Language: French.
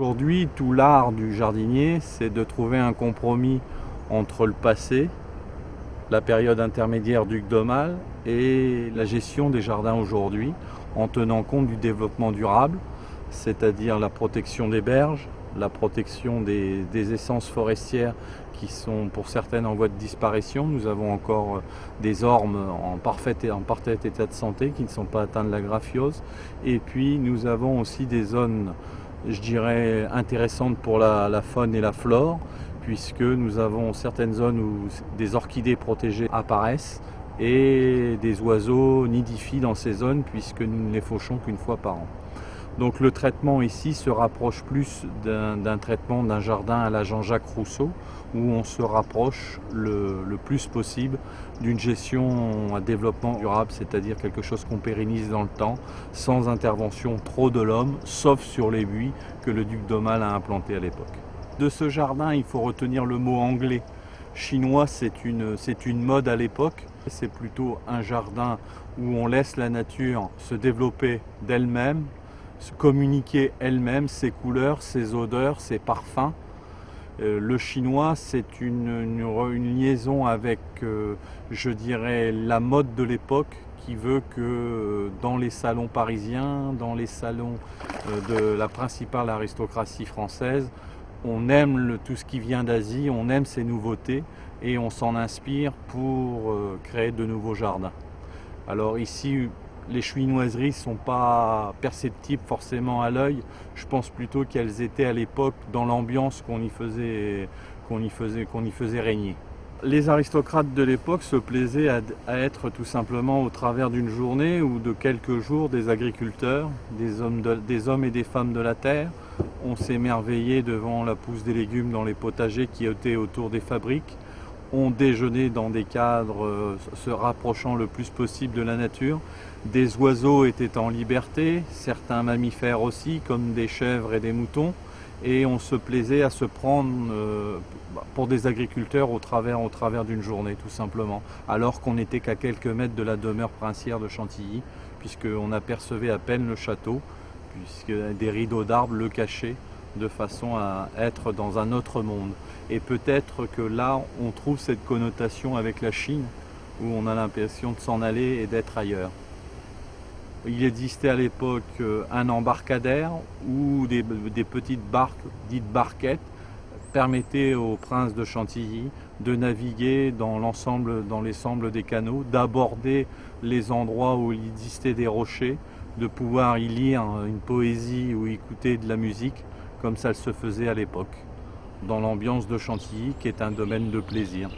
Aujourd'hui, tout l'art du jardinier, c'est de trouver un compromis entre le passé, la période intermédiaire du d'Aumale et la gestion des jardins aujourd'hui, en tenant compte du développement durable, c'est-à-dire la protection des berges, la protection des, essences forestières qui sont pour certaines en voie de disparition. Nous avons encore euh, des ormes en parfait, en parfait état de santé qui ne sont pas atteints de la graphiose. Et puis nous avons aussi des zones, je dirais, intéressantes pour la, faune et la flore, puisque nous avons certaines zones où des orchidées protégées apparaissent et des oiseaux nidifient dans ces zones puisque nous ne les fauchons qu'une fois par an. Donc le traitement ici se rapproche plus d'un traitement d'un jardin à la Jean-Jacques Rousseau, où on se rapproche le, plus possible d'une gestion à développement durable, c'est-à-dire quelque chose qu'on pérennise dans le temps, sans intervention trop de l'homme, sauf sur les buis que le duc d'Aumale a implantés à l'époque. De ce jardin, il faut retenir le mot anglais. Chinois, c'est une, une mode à l'époque. C'est plutôt un jardin où on laisse la nature se développer d'elle-même, communiquer elle-même ses couleurs, ses odeurs, ses parfums. Euh, le chinois, c'est une, liaison avec, euh, je dirais, la mode de l'époque qui veut que euh, dans les salons parisiens, dans les salons de la principale aristocratie française, on aime tout ce qui vient d'Asie, on aime ces nouveautés et on s'en inspire pour créer de nouveaux jardins. Alors ici, les chouinoiseries ne sont pas perceptibles forcément à l'œil. Je pense plutôt qu'elles étaient à l'époque dans l'ambiance qu'on y, faisait, régner. Les aristocrates de l'époque se plaisaient à, être tout simplement au travers d'une journée ou de quelques jours des agriculteurs, des hommes, des hommes et des femmes de la terre. On s'émerveillait devant la pousse des légumes dans les potagers qui étaient autour des fabriques. On déjeunait dans des cadres euh, se rapprochant le plus possible de la nature. Des oiseaux étaient en liberté, certains mammifères aussi, comme des chèvres et des moutons, et on se plaisait à se prendre euh, pour des agriculteurs au travers, au travers d'une journée, tout simplement, alors qu'on n'était qu'à quelques mètres de la demeure princière de Chantilly, puisqu'on apercevait à peine le château, puisque des rideaux d'arbres le cachaient de façon à être dans un autre monde. Et peut-être que là, on trouve cette connotation avec la Chine, où on a l'impression de s'en aller et d'être ailleurs. Il existait à l'époque euh, un embarcadère où des, petites barques, dites barquettes, permettaient aux princes de Chantilly de naviguer dans l'ensemble, dans l'ensemble des canaux, d'aborder les endroits où il existait des rochers, de pouvoir y lire une poésie ou écouter de la musique, comme ça se faisait à l'époque, dans l'ambiance de Chantilly, qui est un domaine de plaisir.